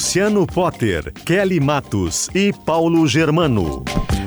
Luciano Potter, Kelly Matos e Paulo Germano.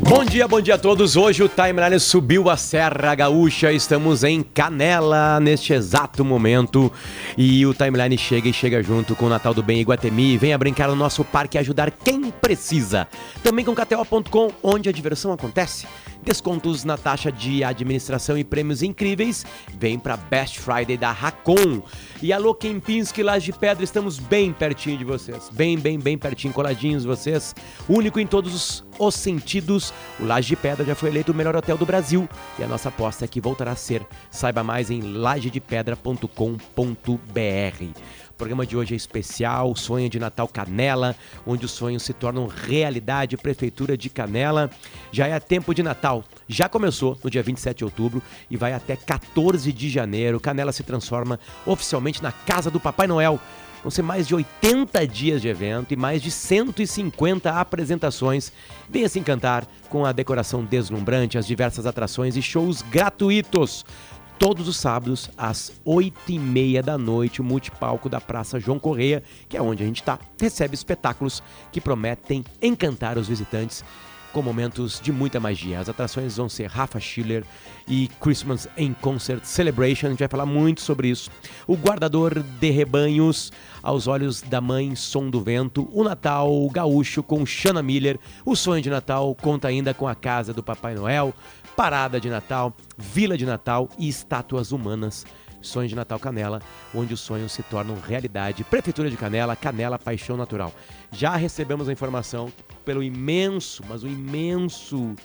Bom dia, bom dia a todos. Hoje o Timeline subiu a Serra Gaúcha. Estamos em Canela neste exato momento. E o Timeline chega e chega junto com o Natal do Bem Iguatemi. Venha brincar no nosso parque e ajudar quem precisa. Também com KTO.com, onde a diversão acontece. Descontos na taxa de administração e prêmios incríveis. Vem para Best Friday da Racon. E alô, Kempinski, Laje de Pedra, estamos bem pertinho de vocês. Bem, bem, bem pertinho, coladinhos vocês. Único em todos os, os sentidos. O Laje de Pedra já foi eleito o melhor hotel do Brasil. E a nossa aposta é que voltará a ser. Saiba mais em lajedepedra.com.br. O programa de hoje é especial, Sonho de Natal Canela, onde os sonhos se tornam realidade, Prefeitura de Canela. Já é tempo de Natal, já começou no dia 27 de outubro e vai até 14 de janeiro. Canela se transforma oficialmente na Casa do Papai Noel. Vão ser mais de 80 dias de evento e mais de 150 apresentações. Venha se encantar com a decoração deslumbrante, as diversas atrações e shows gratuitos todos os sábados, às 8h30 da noite, o multipalco da Praça João Correia, que é onde a gente está, recebe espetáculos que prometem encantar os visitantes com momentos de muita magia. As atrações vão ser Rafa Schiller e Christmas in Concert Celebration. A gente vai falar muito sobre isso. O Guardador de Rebanhos, Aos Olhos da Mãe, Som do Vento. O Natal Gaúcho com Shanna Miller. O Sonho de Natal conta ainda com a Casa do Papai Noel. Parada de Natal, Vila de Natal e Estátuas Humanas. Sonho de Natal Canela, onde os sonhos se tornam realidade. Prefeitura de Canela, Canela Paixão Natural. Já recebemos a informação pelo imenso, mas o imenso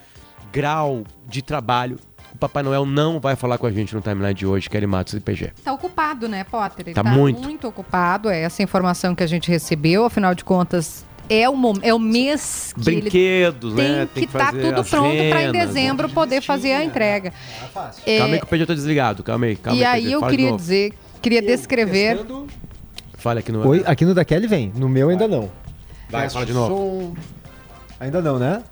grau de trabalho. O Papai Noel não vai falar com a gente no timeline de hoje, Kelly Matos e PG. Tá ocupado, né, Potter? Ele tá, tá muito. muito ocupado. É essa informação que a gente recebeu. Afinal de contas, é o, é o mês que Brinquedos, tem né? Tem que estar tá tudo pronto para em dezembro poder fazer a entrega. É, é... Calma aí que o PJ tá desligado, calma aí. Calma e aí, aí eu queria dizer, queria eu descrever... Fala aqui no... Oi, aqui no da Kelly vem, no meu ainda não. Vai, fala de novo. Ainda não, né?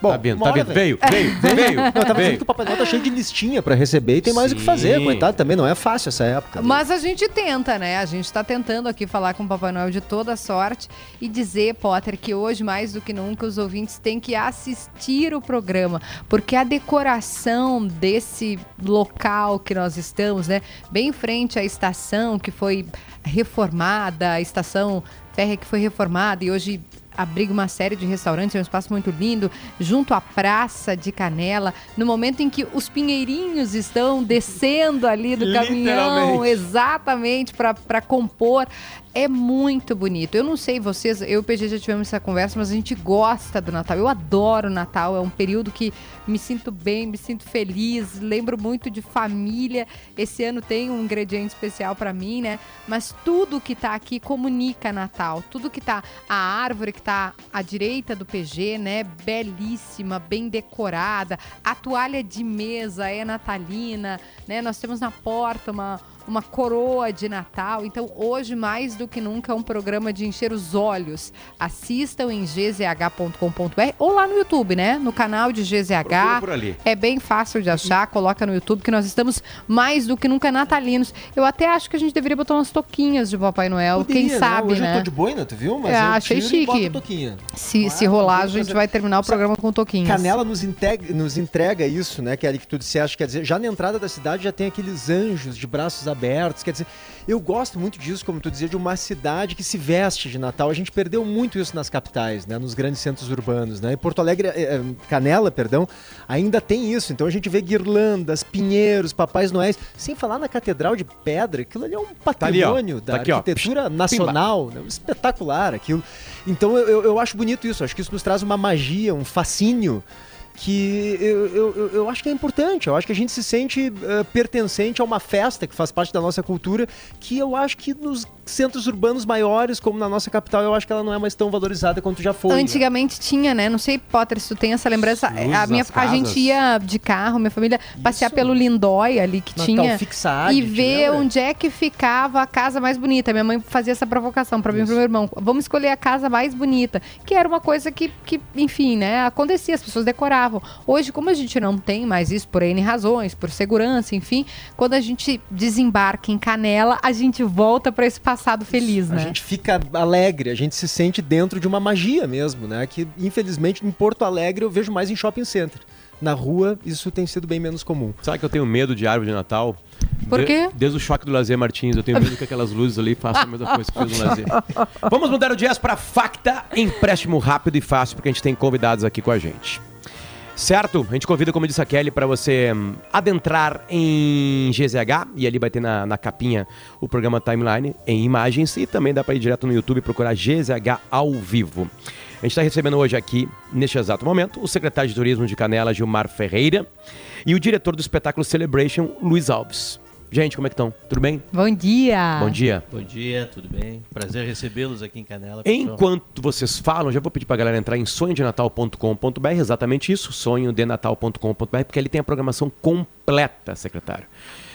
Bom, tá vindo, tá vindo. Veio, veio, veio. Não, eu tava veio. dizendo que o Papai Noel tá cheio de listinha pra receber e tem mais Sim. o que fazer, coitado. Também não é fácil essa época. Mas a gente tenta, né? A gente tá tentando aqui falar com o Papai Noel de toda sorte e dizer, Potter, que hoje, mais do que nunca, os ouvintes têm que assistir o programa, porque a decoração desse local que nós estamos, né? Bem em frente à estação que foi reformada, a estação férrea que foi reformada e hoje abriga uma série de restaurantes, é um espaço muito lindo, junto à Praça de Canela, no momento em que os pinheirinhos estão descendo ali do caminhão, exatamente, para compor é muito bonito. Eu não sei vocês, eu e o PG já tivemos essa conversa, mas a gente gosta do Natal. Eu adoro o Natal, é um período que me sinto bem, me sinto feliz, lembro muito de família. Esse ano tem um ingrediente especial para mim, né? Mas tudo que tá aqui comunica Natal. Tudo que tá a árvore que tá à direita do PG, né? Belíssima, bem decorada. A toalha de mesa é natalina, né? Nós temos na porta uma uma coroa de Natal. Então, hoje, mais do que nunca, é um programa de encher os olhos. Assistam em gzh.com.br ou lá no YouTube, né? No canal de GZH. É bem fácil de achar, coloca no YouTube que nós estamos mais do que nunca natalinos. Eu até acho que a gente deveria botar umas toquinhas de Papai Noel, Poderia, quem né? sabe, Hoje né? eu tô de boina, tu viu? Mas é, achei chique. Se, se rolar, a gente vai terminar o programa com toquinhas. Canela nos entrega, nos entrega isso, né, Kelly, que tu disseste, quer dizer, já na entrada da cidade já tem aqueles anjos de braços abertos, quer dizer, eu gosto muito disso, como tu dizia, de uma cidade que se veste de Natal. A gente perdeu muito isso nas capitais, né, nos grandes centros urbanos, né? E Porto Alegre, é, é, Canela, perdão, ainda tem isso. Então a gente vê guirlandas, pinheiros, papais noéis, sem falar na Catedral de Pedra, aquilo ali é um patrimônio tá ali, da tá aqui, arquitetura ó. nacional, né? espetacular aquilo. Então eu, eu acho bonito isso, acho que isso nos traz uma magia, um fascínio que eu, eu, eu acho que é importante. Eu acho que a gente se sente uh, pertencente a uma festa que faz parte da nossa cultura, que eu acho que nos centros urbanos maiores, como na nossa capital, eu acho que ela não é mais tão valorizada quanto já foi. Né? Antigamente né? tinha, né? Não sei, Potter, se tu tem essa lembrança. a, minha, a gente ia de carro, minha família, passear Isso. pelo Lindói ali que Natal tinha. Fixado, e ver onde é que ficava a casa mais bonita. Minha mãe fazia essa provocação para mim e pro meu irmão. Vamos escolher a casa mais bonita. Que era uma coisa que, que, enfim, né? Acontecia, as pessoas decoravam. Hoje, como a gente não tem mais isso por N razões, por segurança, enfim, quando a gente desembarca em Canela, a gente volta para esse passado feliz, né? A gente fica alegre, a gente se sente dentro de uma magia mesmo, né? Que infelizmente em Porto Alegre eu vejo mais em shopping center. Na rua, isso tem sido bem menos comum. Sabe que eu tenho medo de árvore de Natal? Por quê? De, desde o choque do lazer Martins, eu tenho medo que aquelas luzes ali façam a mesma coisa que fez no lazer. Vamos mudar o jazz para Facta, empréstimo rápido e fácil, porque a gente tem convidados aqui com a gente. Certo? A gente convida, como disse a Kelly, para você hum, adentrar em GZH e ali vai ter na, na capinha o programa Timeline em imagens e também dá para ir direto no YouTube procurar GZH ao vivo. A gente está recebendo hoje aqui, neste exato momento, o secretário de Turismo de Canela, Gilmar Ferreira, e o diretor do espetáculo Celebration, Luiz Alves. Gente, como é que estão? Tudo bem? Bom dia! Bom dia. Bom dia, tudo bem? Prazer recebê-los aqui em Canela. Pessoal. Enquanto vocês falam, já vou pedir para a galera entrar em sonhodenatal.com.br, exatamente isso, sonhodenatal.com.br, porque ali tem a programação completa, secretário.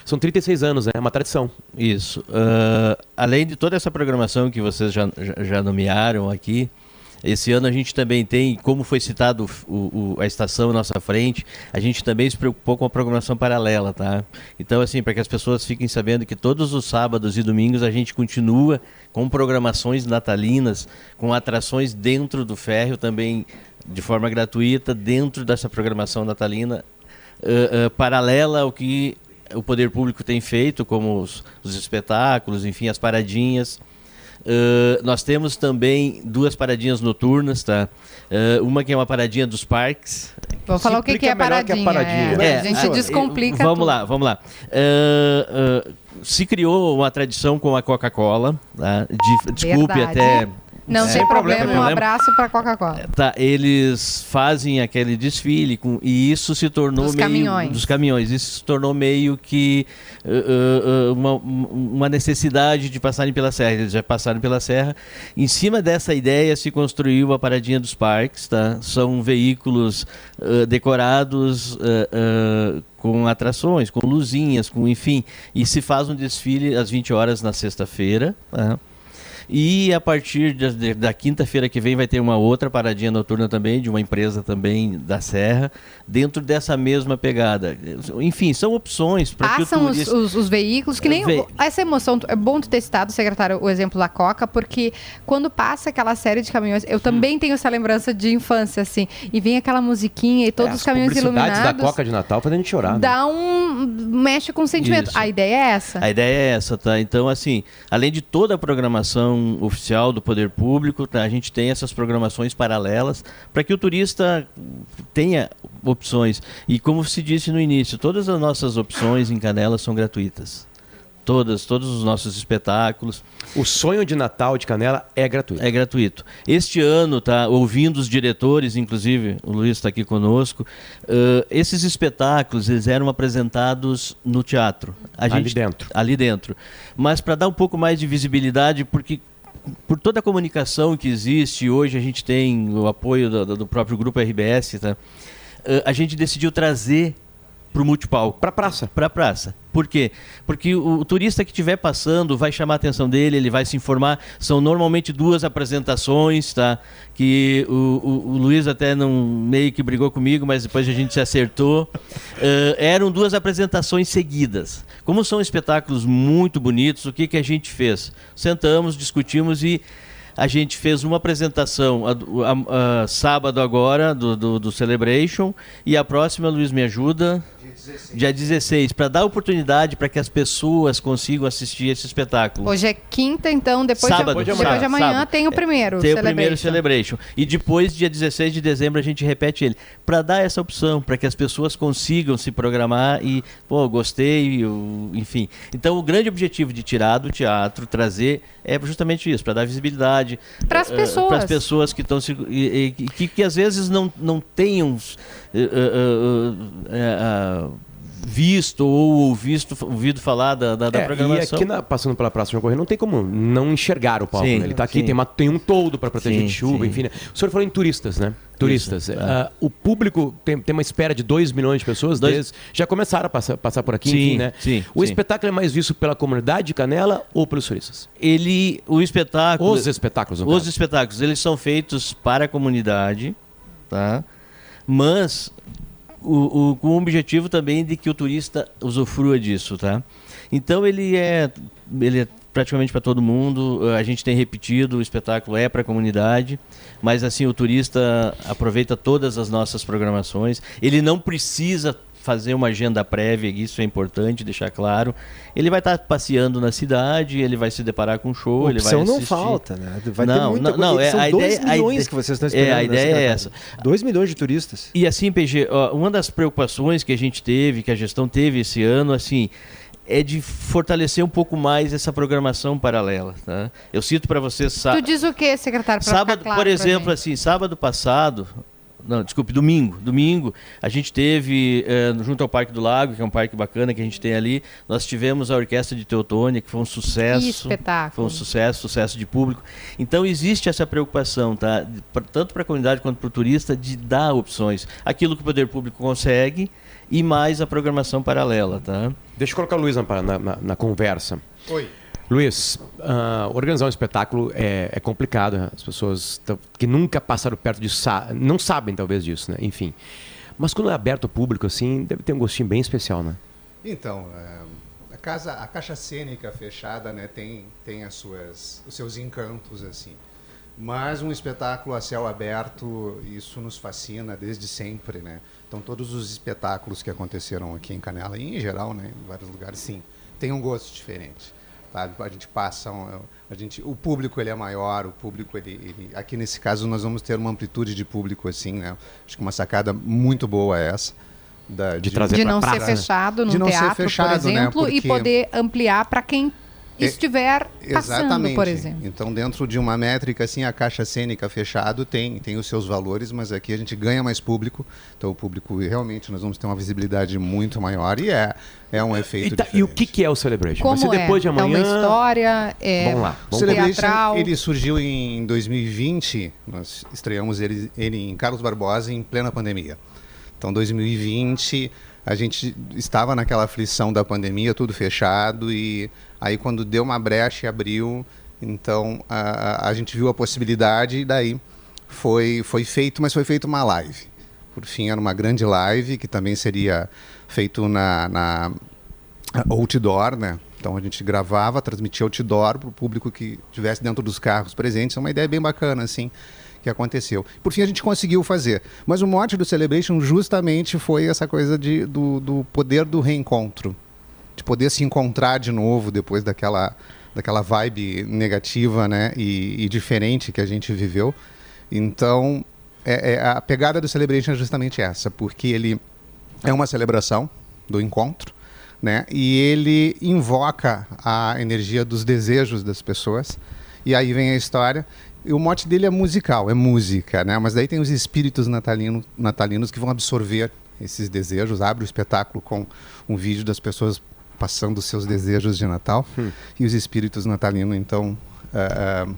São 36 anos, né? É uma tradição. Isso. Uh, além de toda essa programação que vocês já, já nomearam aqui, esse ano a gente também tem, como foi citado o, o, a estação à nossa frente, a gente também se preocupou com a programação paralela, tá? Então, assim, para que as pessoas fiquem sabendo que todos os sábados e domingos a gente continua com programações natalinas, com atrações dentro do férreo também de forma gratuita, dentro dessa programação natalina, uh, uh, paralela ao que o poder público tem feito, como os, os espetáculos, enfim, as paradinhas. Uh, nós temos também duas paradinhas noturnas, tá? Uh, uma que é uma paradinha dos parques. Vou falar o que, que é paradinha. Que é paradinha. É, a gente descomplica Vamos tudo. lá, vamos lá. Uh, se criou uma tradição com a Coca-Cola. Tá? De, desculpe Verdade. até não é. tem problema, problema, um abraço para Coca-Cola. Tá, eles fazem aquele desfile com, e isso se tornou dos meio caminhões. dos caminhões. Isso se tornou meio que uh, uh, uma, uma necessidade de passarem pela serra. Eles já passaram pela serra. Em cima dessa ideia se construiu a paradinha dos parques, tá? São veículos uh, decorados com atrações, com luzinhas, com enfim, e se faz um desfile às 20 horas na sexta-feira. Tá? E a partir de, de, da quinta-feira que vem vai ter uma outra paradinha noturna também, de uma empresa também da Serra, dentro dessa mesma pegada. Enfim, são opções para que o turista... os, os, veículos, que nem Ve... essa emoção. É bom tu ter citado, secretário, o exemplo da Coca, porque quando passa aquela série de caminhões, eu também hum. tenho essa lembrança de infância, assim, e vem aquela musiquinha e todos é, os caminhões iluminados. da Coca de Natal fazendo a gente chorar. Né? Dá um. mexe com o sentimento. Isso. A ideia é essa. A ideia é essa, tá? Então, assim, além de toda a programação programação oficial do poder público, tá? a gente tem essas programações paralelas para que o turista tenha opções. E como se disse no início, todas as nossas opções em Canela são gratuitas. Todas, todos os nossos espetáculos. O sonho de Natal de Canela é gratuito. É gratuito. Este ano, tá, ouvindo os diretores, inclusive o Luiz está aqui conosco, uh, esses espetáculos eles eram apresentados no teatro. A ali gente, dentro. Ali dentro. Mas para dar um pouco mais de visibilidade, porque por toda a comunicação que existe, hoje a gente tem o apoio do, do próprio grupo RBS, tá? Uh, a gente decidiu trazer para o multipalco. Para a praça. Para a praça. Por quê? Porque o, o turista que estiver passando vai chamar a atenção dele, ele vai se informar. São normalmente duas apresentações, tá? Que o, o, o Luiz até não meio que brigou comigo, mas depois a gente se acertou. Uh, eram duas apresentações seguidas. Como são espetáculos muito bonitos, o que, que a gente fez? Sentamos, discutimos e a gente fez uma apresentação a, a, a, sábado agora do, do, do, Celebration e a próxima, Luiz me ajuda. Dia 16, para dar oportunidade para que as pessoas consigam assistir esse espetáculo. Hoje é quinta, então depois, Sábado, de, sábado, depois de amanhã sábado. tem o primeiro. Tem o primeiro Celebration. E depois, dia 16 de dezembro, a gente repete ele. Para dar essa opção, para que as pessoas consigam se programar e, pô, gostei, eu- enfim. Então, o grande objetivo de tirar do teatro, trazer, é justamente isso, para dar visibilidade. Pras eh, pessoas. Para as pessoas que estão se. e- e- que, que às vezes não, não tenham eh, eh, eh, eh, ah, visto ou visto, ouvido falar da, da, da É, e programação. aqui na- passando pela Praça João Correia não tem como não enxergar o palco. Sim, né? Ele está aqui, tem, uma- tem um toldo para proteger Sim, de chuva, sim. enfim. né? O senhor falou em turistas, né? Turistas. Isso, Ah, o público tem, tem uma espera de 2 milhões de pessoas, Dois- desde- já começaram a passar, passar por aqui, Sim, enfim, né? o espetáculo é mais visto pela comunidade de Canela ou pelos turistas? Ele, o espetáculo. Os espetáculos, Os caso. espetáculos, eles são feitos para a comunidade, tá? Mas o, o- com o objetivo também de que o turista usufrua disso, tá? Então ele é, ele é praticamente para todo mundo. A gente tem repetido, o espetáculo é para a comunidade, mas assim o turista aproveita todas as nossas programações. Ele não precisa fazer uma agenda prévia, isso é importante deixar claro. Ele vai estar passeando na cidade, ele vai se deparar com um show, ele vai Opção não assistir. falta, né? Vai ter Não, muita não, não, é- São a 2 ideia- a milhões ideia- que vocês estão é, esperando. a ideia é catraca. 2 milhões de turistas. E assim, PG, ó, uma das preocupações que a gente teve, que a gestão teve esse ano, assim, é de fortalecer um pouco mais essa programação paralela. Tá? Eu cito para vocês Tu sá- diz o que, secretário? Sábado, ficar claro por exemplo, assim, sábado passado, não, desculpe, domingo, domingo, a gente teve eh, junto ao Parque do Lago, que é um parque bacana que a gente tem ali, nós tivemos a orquestra de Teutônia, que foi um sucesso. Que espetáculo. Foi um sucesso, sucesso de público. Então existe essa preocupação, tá? Tanto para a comunidade quanto para o turista, de dar opções. Aquilo que o poder público consegue e mais a programação paralela, tá? Deixa eu colocar o Luiz na, na- na- na conversa. Oi. Luiz, ah, organizar um espetáculo é, é complicado. né? As pessoas que nunca passaram perto disso sa- não sabem talvez disso, né? Enfim. Mas quando é aberto ao público, assim, deve ter um gostinho bem especial, né? Então, é, a casa, a caixa cênica fechada, né, tem tem as suas os seus encantos assim. Mas um espetáculo a céu aberto, isso nos fascina desde sempre, né? Então todos os espetáculos que aconteceram aqui em Canela e em geral, né, em vários lugares, sim, tem um gosto diferente. Sabe? A gente passa, um- a gente, o público ele é maior, o público ele, ele- aqui nesse caso nós vamos ter uma amplitude de público assim, né? Acho que uma sacada muito boa é essa da, De trazer De não praça, ser né? fechado num De não ser teatro, fechado, por né? exemplo, e Porque- poder ampliar para quem É, estiver passando, Exatamente. por exemplo. Então, dentro de uma métrica, assim, a caixa cênica fechado tem, tem os seus valores, mas aqui a gente ganha mais público. Então, o público, realmente, nós vamos ter uma visibilidade muito maior e é, é um efeito E, tá- e o que, que é o Celebration? Como Vai ser depois é? de amanhã. É uma história, é Vamos lá, vamos Celebration, teatral. ele surgiu em 2020, nós estreamos ele, ele em Carlos Barbosa em plena pandemia. Então, 2020, a gente estava naquela aflição da pandemia, tudo fechado, e aí quando deu uma brecha e abriu, então a, a- gente viu a possibilidade e daí foi, foi feito, mas foi feito uma live. Por fim, era uma grande live, que também seria feito na, na outdoor, né? Então a gente gravava, transmitia outdoor para o público que estivesse dentro dos carros presentes. É uma ideia bem bacana, assim, que aconteceu. Por fim, a gente conseguiu fazer. Mas o mote do Celebration justamente foi essa coisa de, do, do poder do reencontro. De poder se encontrar de novo depois daquela, daquela vibe negativa né? e, e diferente que a gente viveu. Então, é- é- a pegada do Celebration é justamente essa, porque ele é uma celebração do encontro, né? E ele invoca a energia dos desejos das pessoas. E aí vem a história. E o mote dele é musical, é música, né? Mas daí tem os espíritos natalino, natalinos que vão absorver esses desejos. Abre o espetáculo com um vídeo das pessoas passando os seus desejos de Natal. E os espíritos natalinos, então, ah, ah,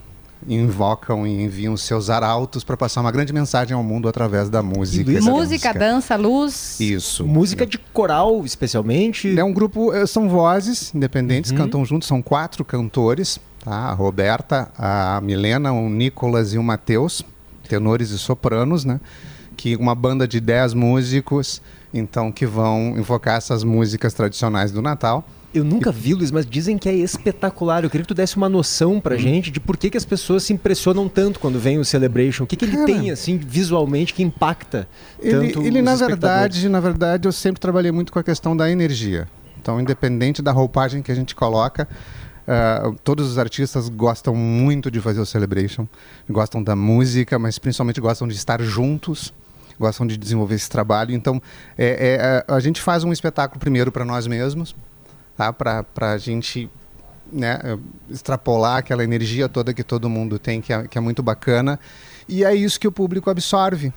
invocam e enviam seus arautos para passar uma grande mensagem ao mundo através da música. Da Música, dança, luz. Isso. Música de coral, especialmente. É um grupo, eh, são vozes independentes, cantam juntos, são quatro cantores, tá? A Roberta, a Milena, o Nicolas e o Matheus, tenores e sopranos, né? Que uma banda de dez músicos, então, que vão invocar essas músicas tradicionais do Natal. Eu nunca vi, Luiz, mas dizem que é espetacular. Eu queria que tu desse uma noção pra gente de por que, que as pessoas se impressionam tanto quando vem o Celebration. O que, que ele Cara, tem, assim, visualmente que impacta Ele, tanto ele na verdade, na verdade, eu sempre trabalhei muito com a questão da energia. Então, independente da roupagem que a gente coloca, ah, todos os artistas gostam muito de fazer o celebration, gostam da música, mas principalmente gostam de estar juntos, gostam de desenvolver esse trabalho. Então, é, é, a, gente faz um espetáculo primeiro para nós mesmos, tá? Para a gente né, extrapolar aquela energia toda que todo mundo tem, que é, que é muito bacana. E é isso que o público absorve.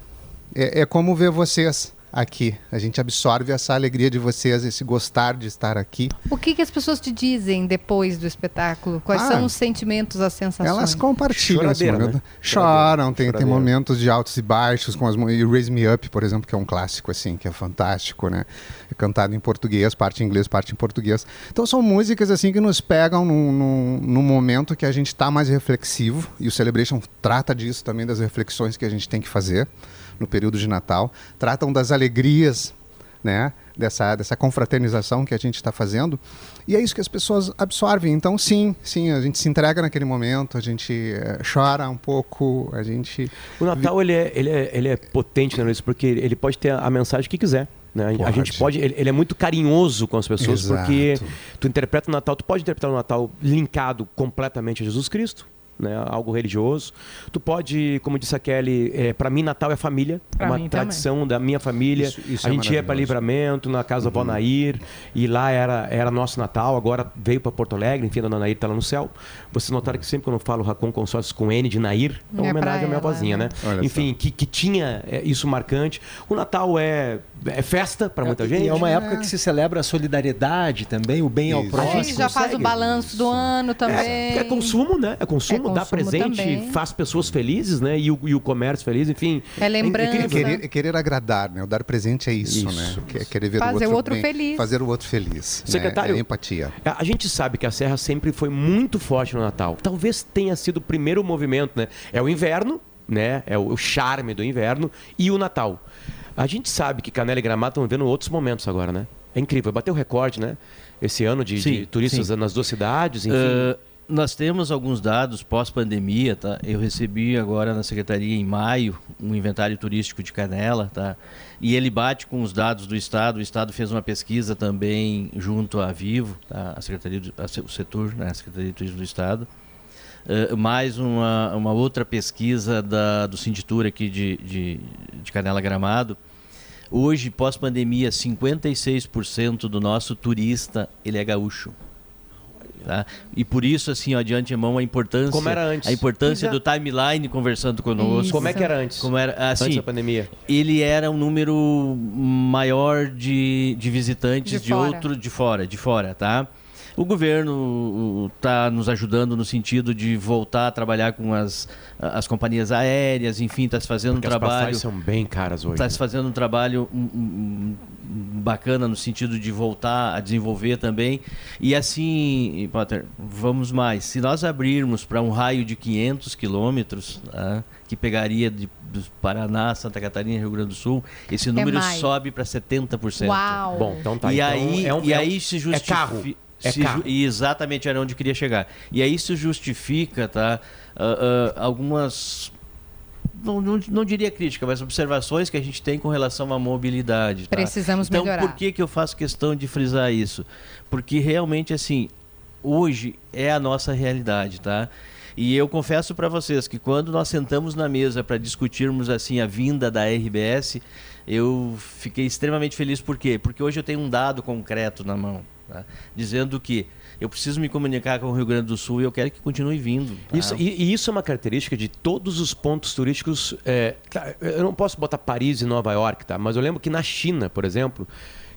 É, é como ver vocês aqui. A gente absorve essa alegria de vocês, esse gostar de estar aqui. O que, que as pessoas te dizem depois do espetáculo? Quais Ah, são os sentimentos, as sensações? Elas compartilham esse Choradeira, momento. né? Choram, tem, tem Choradeira. momentos de altos e baixos, com as e Raise Me Up, por exemplo, que é um clássico, assim, que é fantástico, né? É cantado em português, parte em inglês, parte em português. Então são músicas, assim, que nos pegam num, num, num momento que a gente está mais reflexivo, e o Celebration trata disso também, das reflexões que a gente tem que fazer no período de Natal. Tratam das alegrias, né? Dessa, dessa confraternização que a gente está fazendo. E é isso que as pessoas absorvem. Então, sim, sim, a gente se entrega naquele momento, a gente eh, chora um pouco, a gente. O Natal ele é, ele é, ele é potente, né, Luiz? Porque ele pode ter a mensagem que quiser. Né? A gente pode. Ele, ele é muito carinhoso com as pessoas, Exato. porque tu interpreta o Natal, tu pode interpretar o Natal linkado completamente a Jesus Cristo. Né, algo religioso. Tu pode, como disse a Kelly, é, para mim Natal é família, Pra é uma tradição da minha família. Isso- isso a é gente ia para. Livramento, na casa da Vó Nair, e lá era, era nosso Natal, agora veio para Porto Alegre, enfim, a Dona Nair está lá no céu. Vocês notaram que sempre quando eu falo Racon Consórcios com N de Nair, é uma É homenagem à minha ela, vozinha, né? né? Olha Enfim, que, que tinha é, isso marcante. O Natal é, é festa para muita E gente. é uma época que se celebra a solidariedade também, o bem ao Isso. A próximo. gente já faz o balanço do ano também. É, é consumo, né? É consumo, É dá consumo presente, também. faz pessoas felizes, né? E o, e o comércio feliz, enfim. É lembrança. incrível. Querer, querer agradar, né? O dar presente é isso, Isso, né? Que é querer ver Fazer o o outro, outro bem, feliz. Fazer o outro feliz. né? Secretário- É empatia. A a gente sabe que a Serra sempre foi muito forte no Natal. Talvez tenha sido o primeiro movimento, né? É o inverno, né? É o o charme do inverno e o Natal. A gente sabe que Canela e Gramado estão vivendo outros momentos agora, né? É incrível. Bateu recorde, né? Esse ano de, Sim, de turistas sim. nas duas cidades, enfim. Ah, nós temos alguns dados pós-pandemia, tá? Eu recebi agora na secretaria em maio um inventário turístico de Canela, tá? E ele bate com os dados do estado. O estado fez uma pesquisa também junto à Vivo, tá? A secretaria, do, a, o setor, né? A secretaria de turismo do estado. Ah, mais uma, uma outra pesquisa da, do Sinditur aqui de, de, de Canela Gramado. Hoje, pós-pandemia, 56% do nosso turista ele é gaúcho. Tá? E por isso, assim, ó, de antemão, a importância, Como era antes. a importância Exato. do timeline conversando conosco. Como é que era antes? Como era, antes assim, da pandemia? ele era um número maior de, de visitantes De de, outro de fora, de fora, tá? O governo está nos ajudando no sentido de voltar a trabalhar com as, as companhias aéreas, enfim, está se fazendo Porque um as trabalho. passagens são bem caras hoje. Está né? se fazendo um trabalho hum, hum, bacana no sentido de voltar a desenvolver também. E assim, Potter, vamos mais. Se nós abrirmos para um raio de 500 quilômetros, tá, que pegaria de, do Paraná, Santa Catarina e Rio Grande do Sul, esse número mais. sobe para 70%. Uau! Bom, então tá. e então aí, é um- e é um- aí se É justifica. carro. É carro. e exatamente era onde eu queria chegar. E aí se justifica, tá? ah, ah, algumas. Não, não, não diria crítica, mas observações que a gente tem com relação à mobilidade. tá? Precisamos então, melhorar. por que, que eu faço questão de frisar isso? Porque realmente, assim, hoje é a nossa realidade, tá? E eu confesso para vocês que quando nós sentamos na mesa para discutirmos assim a vinda da RBS, eu fiquei extremamente feliz por quê? Porque hoje eu tenho um dado concreto na mão, tá? dizendo que eu preciso me comunicar com o Rio Grande do Sul e eu quero que continue vindo. tá? Isso, e, e isso é uma característica de todos os pontos turísticos. é, tá, eu não posso botar Paris e Nova York, tá? Mas eu lembro que na China, por exemplo,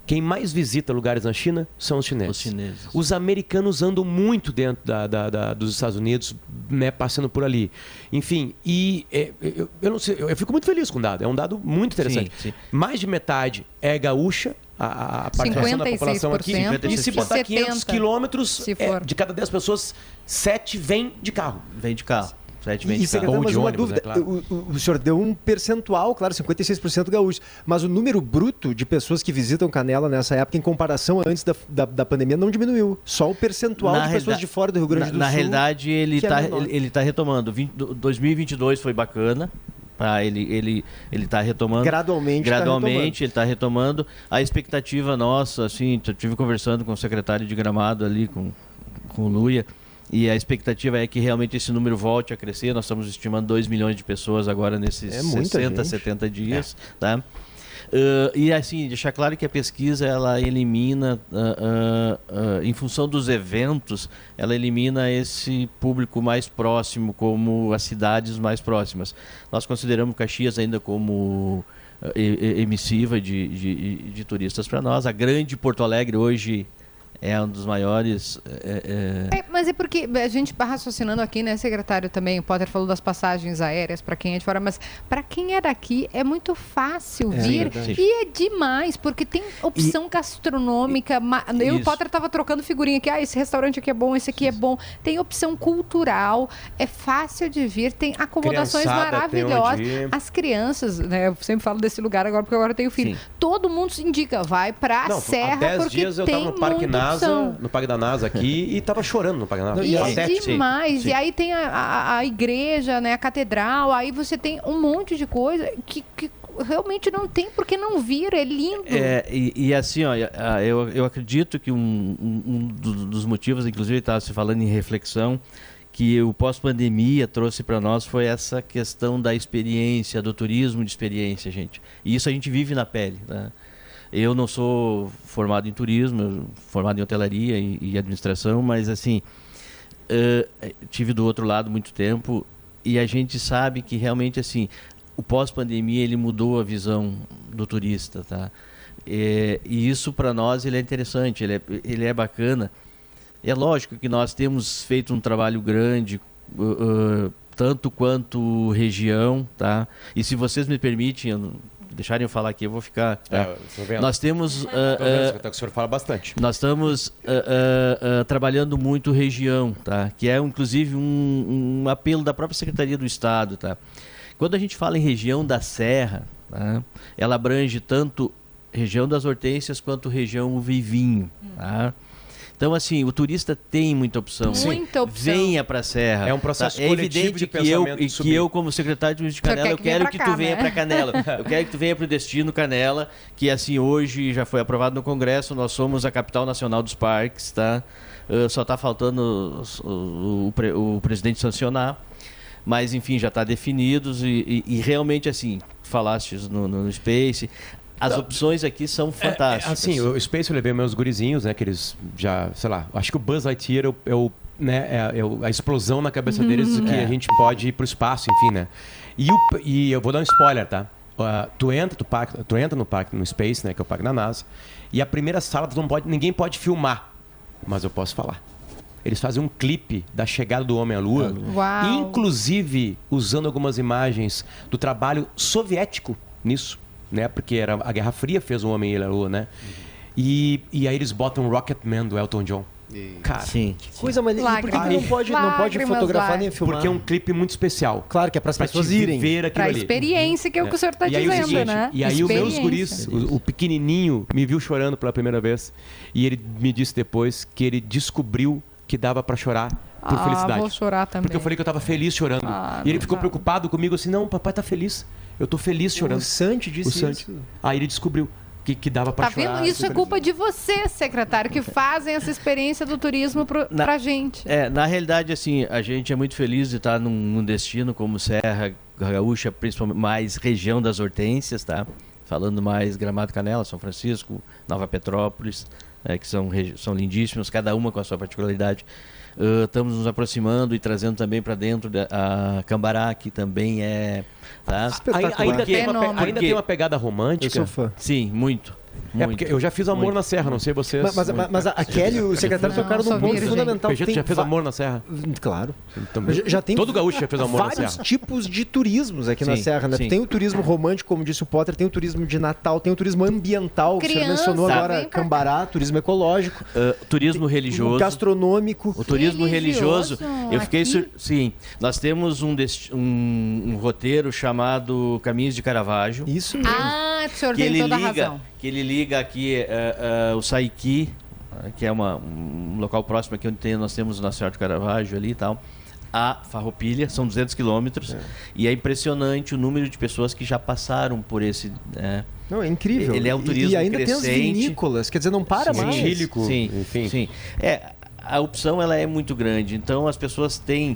quem mais visita lugares na China são os chineses. Os chineses. Os americanos andam muito dentro da- da- da- dos Estados Unidos, né, passando por ali. Enfim, e é, eu, eu não sei, eu, eu fico muito feliz com o dado. É um dado muito interessante. Sim, sim. Mais de metade é gaúcha. A, a- participação da população aqui. 56%, E se botar 500 70, quilômetros, se é, de cada 10 pessoas, 7 vem de carro. Vem de carro. Sete E, vem e de carro. secretário, Ou mas de uma ônibus, dúvida, né, claro. o, o- senhor deu um percentual, claro, 56% gaúchos, mas o número bruto de pessoas que visitam Canela nessa época, em comparação a antes da, da, da pandemia, não diminuiu. Só o percentual Na de pessoas de fora do Rio Grande na, do na Sul. realidade, ele que é está menor. ele, ele tá retomando. Vinte- do- 2022 foi bacana. Tá, ele ele ele está retomando. Gradualmente tá Gradualmente, ele está retomando. A expectativa nossa, assim, eu tive conversando com o secretário de Gramado ali, com, com o Luia, e a expectativa é que realmente esse número volte a crescer. Nós estamos estimando 2 milhões de pessoas agora nesses É muita 60, gente. 70 dias. Tá? Uh, e assim, deixar claro que a pesquisa ela elimina, uh, uh, em função dos eventos, ela elimina esse público mais próximo, como as cidades mais próximas. Nós consideramos Caxias ainda como uh, e- e- emissiva de, de, de turistas para nós. A grande Porto Alegre hoje é um dos maiores. é, é, É, mas é porque a gente está raciocinando aqui, né, secretário, também. O Potter falou das passagens aéreas para quem é de fora, mas para quem é daqui é muito fácil É vir verdade. e é demais, porque tem opção gastronômica. ma- Eu e o. Potter tava trocando figurinha aqui. Ah, esse restaurante aqui é bom, esse aqui é bom. Tem opção cultural, é fácil de vir, tem acomodações Criançada tem maravilhosas. ir. As crianças, né? Eu sempre falo desse lugar agora porque agora eu tenho filho. Sim. Todo mundo se indica, vai pra Não, Serra há 10 porque dias eu tem tava no Parque muita NASA, no Parque da NASA aqui, e tava chorando no Parque da NASA. E é Patético. demais. sim. E aí tem a, a- a igreja, né? A catedral. Aí você tem um monte de coisa que, que realmente não tem porque não vir. É lindo. É, e, e assim, ó, a- eu, eu acredito que um, um- do- dos motivos, inclusive estava se falando em reflexão, que o pós-pandemia trouxe para nós foi essa questão da experiência, do turismo de experiência, gente. E isso a gente vive na pele, né? Eu não sou formado em turismo, formado em hotelaria e, e administração, mas assim, eh, tive do outro lado muito tempo e a gente sabe que realmente assim o pós-pandemia ele mudou a visão do turista, tá? É, e isso para nós ele é interessante, ele é, ele é bacana. É lógico que nós temos feito um trabalho grande, uh, uh, tanto quanto região, tá? E se vocês me permitem, eu deixarem eu falar aqui, eu vou ficar. tá? É, tô vendo. Nós temos uh, uh, o senhor fala bastante. nós estamos ah, trabalhando muito região, tá? Que é inclusive um, um apelo da própria Secretaria do Estado, tá? Quando a gente fala em região da Serra, tá? ela abrange tanto região das hortênsias quanto região uva e vinho, tá? Então, assim, o turista tem muita opção. Sim. Muita opção. Venha para a Serra. É um processo É coletivo evidente de que eu, e subir. que eu, como secretário de turismo de Canela, quer eu quero que cá, tu venha né? para Canela. Eu quero que tu venha para o Destino Canela, que assim hoje já foi aprovado no Congresso. Nós somos a capital nacional dos parques, tá? Uh, só está faltando o, o- o o presidente sancionar. Mas enfim, já está definidos e, e- e realmente assim, falaste no, no Space. As opções aqui são fantásticas. É, assim, o Space eu levei meus gurizinhos, né? Que eles já, sei lá, acho que o Buzz Lightyear é, o- é o, né, é, é o- a explosão na cabeça deles que É. a gente pode ir pro espaço, enfim, né? E, o, e eu vou dar um spoiler, tá? Ah, tu, entra, tu, parque, tu entra no parque, no Space, né? Que é o parque da NASA. E a primeira sala, tu não pode, ninguém pode filmar. Mas eu posso falar. Eles fazem um clipe da chegada do homem à Lua. Uau. Inclusive usando algumas imagens do trabalho soviético nisso, né? Porque era a Guerra Fria fez o homem ir à Lua, né? E, e aí eles botam Rocketman do Elton John. Cara, Sim. Coisa maneira. E por que, que não pode, não pode Lágrimas, fotografar nem filmar? porque é um clipe muito especial. Claro que é para as Pra pessoas te irem. ver aquilo Pra ali. experiência, que é o que o senhor está E aí, dizendo, seguinte, né? E aí os meus guris, o, o pequenininho, me viu chorando pela primeira vez. E ele me disse depois que ele descobriu que dava pra chorar por Ah, felicidade. vou chorar também. Porque eu falei que eu tava feliz chorando. Ah, e ele ficou dá. preocupado comigo assim, não, papai tá feliz. Eu tô feliz chorando. O Santi O disse Santi. isso. Aí ele descobriu que, que dava pra Tá chorar. vendo? Isso é culpa de você, secretário, que fazem essa experiência do turismo pro, Na- pra gente. É, na realidade, assim, a gente é muito feliz de estar num, num destino como Serra Gaúcha, principalmente mais região das hortênsias, tá? Falando mais Gramado Canela, São Francisco, Nova Petrópolis, né, que são, são lindíssimos, cada uma com a sua particularidade. Ah, estamos nos aproximando e trazendo também para dentro da, a Cambará, que também é. Tá? Espetacular. Ainda, tem uma, ainda tem uma pegada Eu romântica. sou fã. Sim, muito. É porque eu já fiz amor Muito. na serra, não sei vocês. Mas, mas, mas a a Kelly e o secretário tocaram num ponto fundamental. Tu Tem já fez amor na serra? Claro. Também. Já, já tem Todo gaúcho já fez amor na vários serra. tipos de turismos aqui na Sim, Serra, né? sim. Tem o turismo romântico, como disse o Potter, tem o turismo de Natal, tem o turismo ambiental, que você Criança, mencionou agora. Cambará, turismo ecológico, Ah, turismo o religioso. gastronômico. O turismo religioso, Religioso, eu fiquei sur... sim. Nós temos um, desti- um, um roteiro chamado Caminhos de Caravaggio, Isso mesmo. Ah, o senhor que tem toda a razão. Que ele liga aqui eh, eh, o Saiki, eh, que é uma, um local próximo aqui onde tem, nós temos o Nossa Senhora de Caravaggio ali e tal. A Farroupilha, são 200 quilômetros, e é impressionante o número de pessoas que já passaram por esse. né? Não, é incrível. Ele é um E- turismo E ainda tem as crescente. vinícolas, quer dizer, não para Sim. mais. Etílico, sim, enfim. Sim. É, a opção ela é muito grande, então as pessoas têm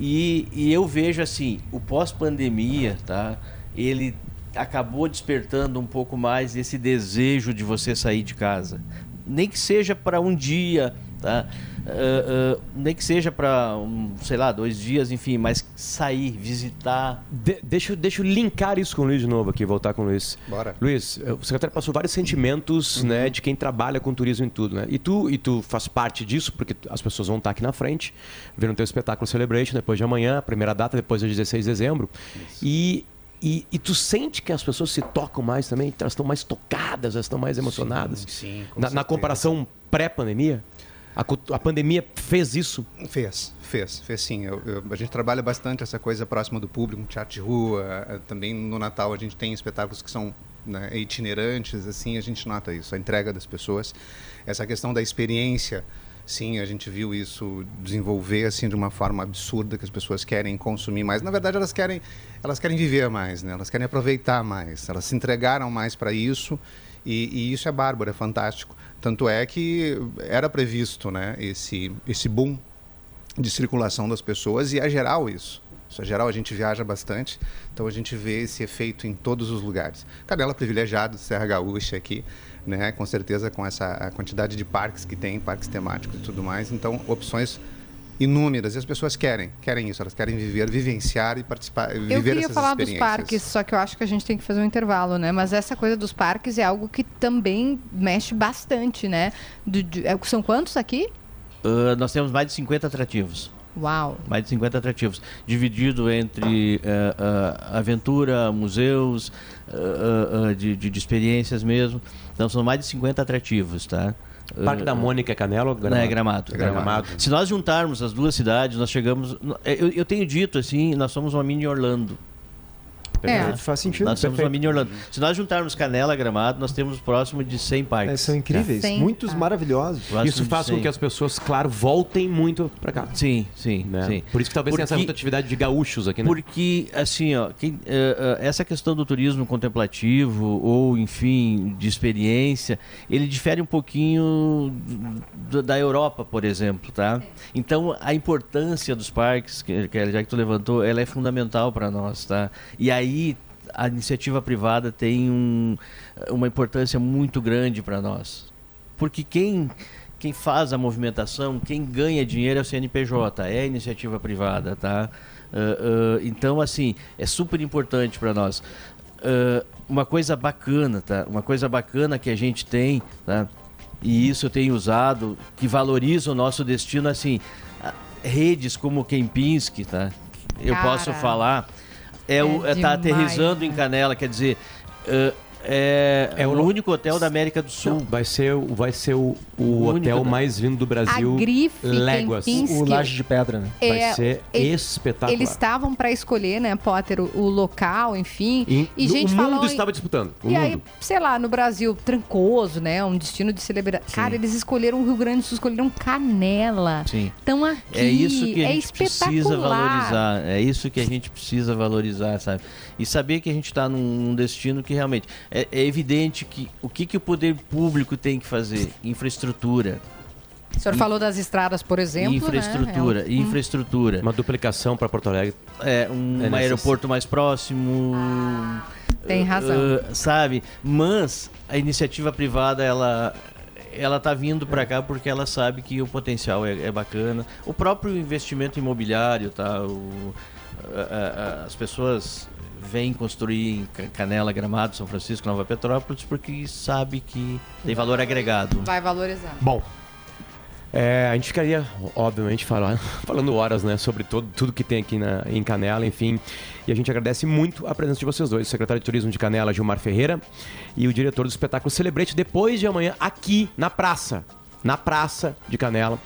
e, e eu vejo assim, o pós-pandemia, tá? Ele acabou despertando um pouco mais esse desejo de você sair de casa, nem que seja para um dia, tá? Ah, ah, nem que seja para, um, sei lá, dois dias, enfim, mas sair, visitar. De- deixa, eu- deixa eu linkar isso com o Luiz de novo aqui, voltar com o Luiz. Bora. Luiz, eh, o secretário passou vários sentimentos né, de quem trabalha com turismo em tudo. Né? E, tu, e tu faz parte disso, porque as pessoas vão estar aqui na frente, vendo teu espetáculo Celebration depois de amanhã, a primeira data depois de 16 de dezembro. E, e, e tu sente que as pessoas se tocam mais também, elas estão mais tocadas, elas estão mais emocionadas. sim, com na, na comparação pré-pandemia, a, a pandemia fez isso. Fez, fez, fez sim. Eu- eu- a gente trabalha bastante essa coisa próxima do público, um teatro de rua. eh, Também no Natal a gente tem espetáculos que são né, itinerantes, assim, a gente nota isso, a entrega das pessoas. Essa questão da experiência, sim, a gente viu isso desenvolver assim de uma forma absurda que as pessoas querem consumir mais. Na verdade, elas querem, elas querem viver mais, né? Elas querem aproveitar mais. Elas se entregaram mais para isso. E, e isso é bárbaro, é fantástico. Tanto é que era previsto né, esse, esse boom de circulação das pessoas e é geral isso. Isso é geral, a gente viaja bastante, então a gente vê esse efeito em todos os lugares. Canela privilegiado, Serra Gaúcha aqui, né, com certeza com essa quantidade de parques que tem, parques temáticos e tudo mais, então opções inúmeras e as pessoas querem, querem isso, elas querem viver, vivenciar e participar, viver Eu queria essas falar dos experiências. parques, só que eu acho que a gente tem que fazer um intervalo, né? Mas essa coisa dos parques é algo que também mexe bastante, né? Do- de- é, são quantos aqui? Ah, nós temos mais de 50 atrativos. Uau. mais de 50 atrativos, dividido entre eh, ah, aventura, museus, ah, de, de- de experiências mesmo. Então são mais de 50 atrativos, tá? Parque da Mônica é Canela ou Não, é Gramado. É Gramado. Se nós juntarmos as duas cidades, nós chegamos. Eu, eu tenho dito assim, nós somos uma mini Orlando. É. Faz sentido. Nós somos uma Perfeito. mini Orlando. Se nós juntarmos Canela e Gramado, nós temos próximo de 100 É, parques. são incríveis, Sim. muitos Ah. maravilhosos. Próximo Isso faz com 100. que as pessoas, claro, voltem muito pra cá. Sim, sim, Né? sim. Por isso que talvez tenha essa Porque- rotatividade de gaúchos aqui, né? Porque, assim, ó, quem- eh, eh, essa questão do turismo contemplativo ou, enfim, de experiência, ele difere um pouquinho do- da Europa, por exemplo, tá? Então, a importância dos parques, que, que já que tu levantou, ela é fundamental para nós, tá? E aí, a iniciativa privada tem um- uma importância muito grande para nós. Porque quem quem faz a movimentação, quem ganha dinheiro é o CNPJ, é a iniciativa privada, tá? Ah, ah, então, assim, é super importante para nós. Ah, uma coisa bacana, tá? Uma coisa bacana que a gente tem, tá? E isso eu tenho usado, que valoriza o nosso destino, assim, redes como o Kempinski, tá? Eu Cara, posso falar, é, o, é é tá aterrizando em né? Canela, quer dizer, ah, é, É é o único hotel da América do Sul. Não, vai ser, o- vai ser o, o O hotel único- mais lindo do Brasil. A Grife Léguas. Kempinski. O Laje de Pedra, né? Vai É, ser ele- espetacular. Eles estavam para escolher, né, Potter, o, o local, enfim. E, e no- gente o mundo falou estava disputando. O E aí, mundo. sei lá, no Brasil, trancoso, né? Um destino de celebridade. Cara, eles escolheram o Rio Grande do Sul, escolheram Canela. Sim. Então aqui É isso que a é gente precisa espetacular. valorizar. É isso que a gente precisa valorizar, sabe? E saber que a gente está num, num destino que realmente é, é evidente que o que, que o poder público tem que fazer? Infraestrutura. O senhor falou das estradas, por exemplo. infraestrutura, Né? É um- infraestrutura. Uma duplicação para Porto Alegre. É, um É aeroporto mais próximo. Tem razão. ah, sabe? Mas a iniciativa privada, ela ela tá vindo para cá porque ela sabe que o potencial é, é bacana. O próprio investimento imobiliário, tá? O- a- a- as pessoas vem construir em Ca- Canela, Gramado, São Francisco, Nova Petrópolis, porque sabe que tem valor agregado. Vai valorizar. Bom, é, a gente ficaria, obviamente, falando, falando horas, né, sobre todo, tudo que tem aqui na, em Canela, enfim. E a gente agradece muito a presença de vocês dois, o secretário de Turismo de Canela, Gilmar Ferreira, e o diretor do espetáculo Celebrate, depois de amanhã, aqui na praça, na praça de Canela,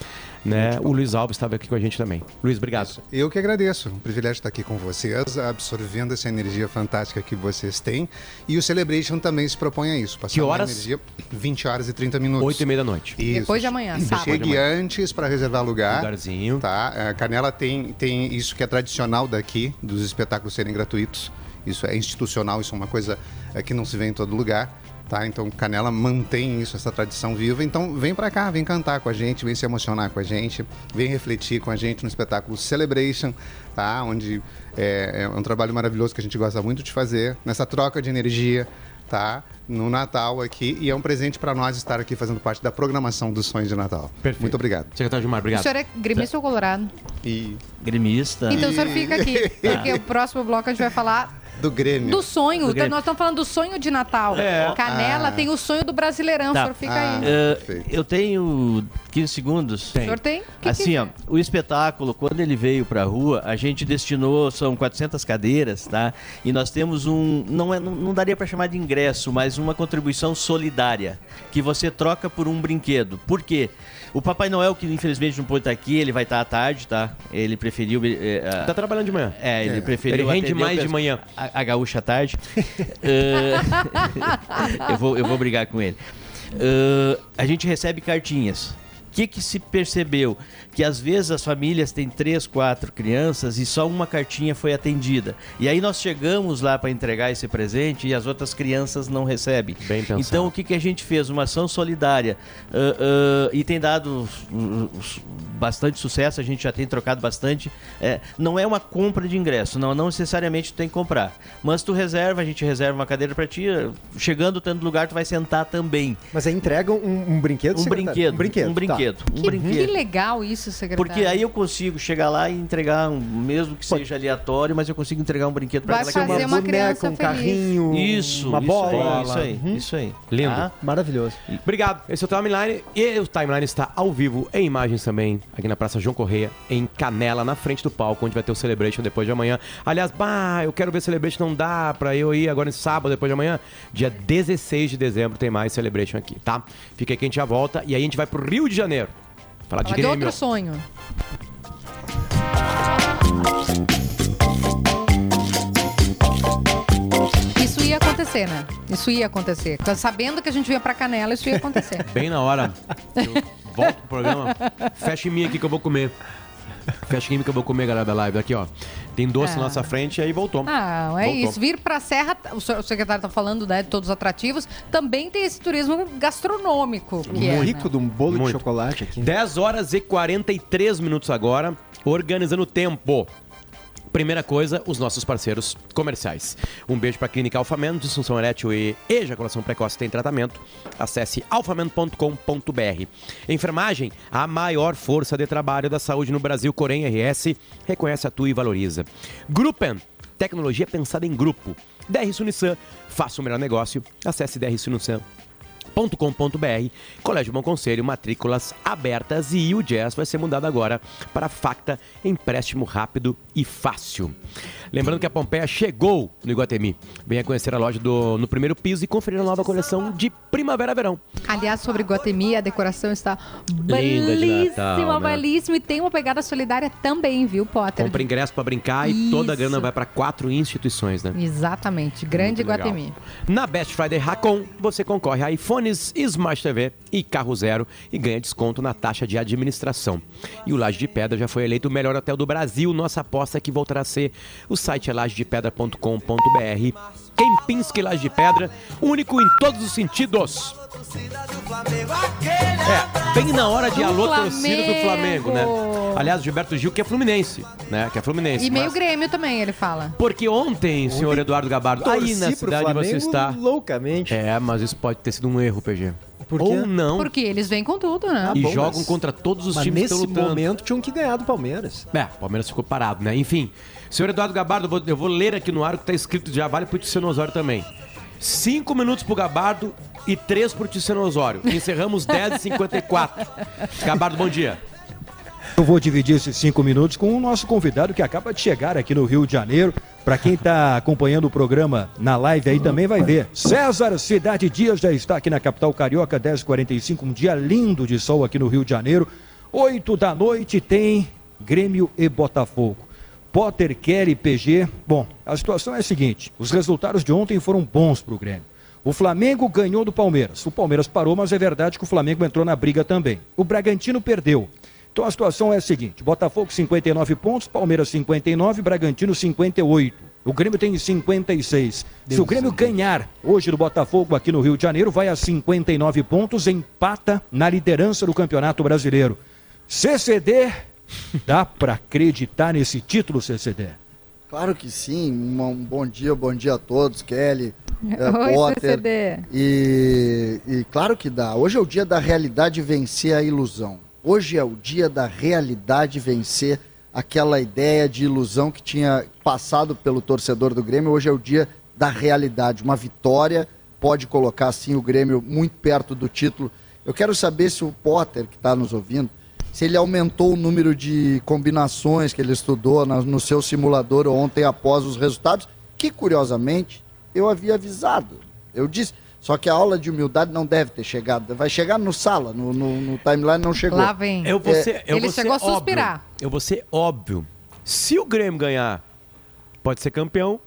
né? O Luiz Alves estava aqui com a gente também. Luiz, obrigado. Eu que agradeço. Um privilégio estar aqui com vocês, absorvendo essa energia fantástica que vocês têm. E o Celebration também se propõe a isso. Passar Que uma horas? Energia, 20 horas e 30 minutos. Oito e meia da noite. Isso. Depois de amanhã, sábado. Chegue antes para reservar lugar. Lugarzinho. Tá? A Canela tem, tem isso que é tradicional daqui, dos espetáculos serem gratuitos. Isso é institucional, isso é uma coisa é, que não se vê em todo lugar. Tá? Então Canela mantém isso, essa tradição viva. Então vem para cá, vem cantar com a gente, vem se emocionar com a gente, vem refletir com a gente no espetáculo Celebration, tá? Onde é, é um trabalho maravilhoso que a gente gosta muito de fazer, nessa troca de energia, tá? No Natal aqui e é um presente para nós estar aqui fazendo parte da programação dos sonhos de Natal. Perfeito. Muito obrigado. Secretário Gilmar, O obrigado. senhor é gremista ou colorado? E Gremista. Então o senhor fica aqui, porque o próximo bloco a gente vai falar do Grêmio. do sonho. Do Grêmio. Nós estamos falando do sonho de Natal. É. Canela Ah. tem o sonho do Brasileirão. Tá. O senhor fica Ah. aí. Perfeito. eu tenho 15 segundos. O Tem. senhor tem? Que assim, que- ó, o espetáculo, quando ele veio pra rua, a gente destinou, são 400 cadeiras, tá? E nós temos um, não, é, não, não daria pra chamar de ingresso, mas uma contribuição solidária, que você troca por um brinquedo. Por quê? O Papai Noel, que infelizmente não pôde estar aqui, ele vai estar à tarde, tá? Ele preferiu... ah, Tá trabalhando de manhã. é, ele preferiu. Ele rende mais de manhã. A, a gaúcha à tarde. Ah, eu, vou, eu vou brigar com ele. Ah, a gente recebe cartinhas. O que, que se percebeu? Que às vezes as famílias têm três, quatro crianças e só uma cartinha foi atendida. E aí nós chegamos lá para entregar esse presente e as outras crianças não recebem. Bem pensado. Então o que, que a gente fez? Uma ação solidária ah, ah, e tem dado uh, bastante sucesso, a gente já tem trocado bastante. É, não é uma compra de ingresso, não, não necessariamente tu tem que comprar. Mas tu reserva, a gente reserva uma cadeira para ti, chegando tendo lugar, tu vai sentar também. Mas aí entregam um, um brinquedo? Um secretário? brinquedo, Um brinquedo. um tá. Brinquedo, um que, brinquedo. que legal isso, secretário. Porque aí eu consigo chegar lá e entregar, um, mesmo que seja aleatório, mas eu consigo entregar um brinquedo para Vai aquela fazer criança. uma boneca, criança um feliz. carrinho, Isso, uma isso bola. aí, isso aí, isso aí. Lindo. Tá? Maravilhoso. Obrigado. Esse é o Timeline. E o Timeline está ao vivo, em imagens também, aqui na Praça João Correia, em Canela, na frente do palco, onde vai ter o Celebration depois de amanhã. Aliás, bah, eu quero ver Celebration, não dá pra eu ir agora em sábado, depois de amanhã. Dia 16 de dezembro tem mais Celebration aqui, tá? Fica aí que a gente já volta e aí a gente vai pro Rio de Janeiro. Falar de de Grêmio. outro sonho. Isso ia acontecer, né? Isso ia acontecer. Sabendo que a gente vinha pra Canela, isso ia acontecer. Bem na hora. Eu volto pro programa. Fecha em mim aqui que eu vou comer. Fecha em mim que eu vou comer, galera da live. Aqui, ó. Tem doce Ah. na nossa frente e aí voltou. Ah, é Voltou. isso. Vir pra Serra, o secretário tá falando né, de todos os atrativos, também tem esse turismo gastronômico. Que é, Um né? rico de um bolo de Muito. chocolate aqui. 10 horas e 43 minutos agora, organizando o tempo. Primeira coisa, os nossos parceiros comerciais. Um beijo para a Clínica Alfamento, disfunção erétil e ejaculação precoce tem tratamento. Acesse alfamento.com.br. Enfermagem, a maior força de trabalho da saúde no Brasil, Corém RS, reconhece, atua e valoriza. Gruppen, tecnologia pensada em grupo. DR Sunissan, faça o melhor negócio. Acesse DR .com.br, Colégio Bom Conselho, matrículas abertas e o Jazz vai ser mudado agora para Facta, empréstimo rápido e fácil. Lembrando que a Pompeia chegou no Iguatemi. Venha conhecer a loja do, no primeiro piso e conferir a nova coleção de primavera-verão. Aliás, sobre Guatemi, a decoração está Linda belíssima, Natal, né? belíssima. E tem uma pegada solidária também, viu, Potter? Compre ingresso para brincar e toda a Isso. grana vai para quatro instituições, né? Exatamente, grande Muito legal. Guatemi. Na Best Friday Racon, você concorre a iPhones, Smart TV e carro zero e ganha desconto na taxa de administração. E o Laje de Pedra já foi eleito o melhor hotel do Brasil. Nossa aposta é que voltará a ser o site é lajedepedra.com.br. Kempinski Laje de Pedra, único em todos os sentidos. É, bem na hora de alô torcida do Flamengo, né? Aliás, o Gilberto Gil que é fluminense, né? Que é fluminense. E meio mas- Grêmio também, ele fala. Porque ontem, senhor Eduardo Gabardo, aí na cidade você está. loucamente. É, mas isso pode ter sido um erro, PG. Por quê? ou não. Porque eles vêm com tudo, né? e bom, jogam mas- contra todos os Mas times que estão nesse lutando. momento tinham que ganhar do Palmeiras. É, o Palmeiras ficou parado, né? Enfim, senhor Eduardo Gabardo, eu vou, eu vou ler aqui no ar o que está escrito, já vale pro Ticino Osório também. Cinco minutos pro Gabardo e três pro Ticino Osório. Encerramos 10h54. Gabardo, bom dia. Eu vou dividir esses cinco minutos com o nosso convidado que acaba de chegar aqui no Rio de Janeiro. Para quem está acompanhando o programa na live aí também vai ver. César Cidade Dias já está aqui na capital carioca, 10h45, um dia lindo de sol aqui no Rio de Janeiro. 8 da noite tem Grêmio e Botafogo. Potter, Kelly, PG. Bom, a situação é a seguinte: os resultados de ontem foram bons para o Grêmio. O Flamengo ganhou do Palmeiras. O Palmeiras parou, mas é verdade que o Flamengo entrou na briga também. O Bragantino perdeu. Então a situação é a seguinte: Botafogo 59 pontos, Palmeiras 59, Bragantino 58. O Grêmio tem 56. Se o Grêmio ganhar hoje do Botafogo aqui no Rio de Janeiro, vai a 59 pontos, empata na liderança do Campeonato Brasileiro. CCD, dá para acreditar nesse título, CCD? Claro que sim. Um, bom dia, bom dia a todos, Kelly, eh, Oi, Potter. CCD. E, e claro que dá. Hoje é o dia da realidade vencer a ilusão. Hoje é o dia da realidade vencer aquela ideia de ilusão que tinha passado pelo torcedor do Grêmio. Hoje é o dia da realidade. Uma vitória pode colocar assim o Grêmio muito perto do título. Eu quero saber se o Potter, que está nos ouvindo, se ele aumentou o número de combinações que ele estudou no seu simulador ontem após os resultados, que curiosamente eu havia avisado. Eu disse, só que a aula de humildade não deve ter chegado. Vai chegar no sala, no, no- no timeline não chegou. Lá vem. Eu vou ser, eu Ele vou ser chegou a óbvio. suspirar. Eu vou ser óbvio. Se o Grêmio ganhar, pode ser campeão.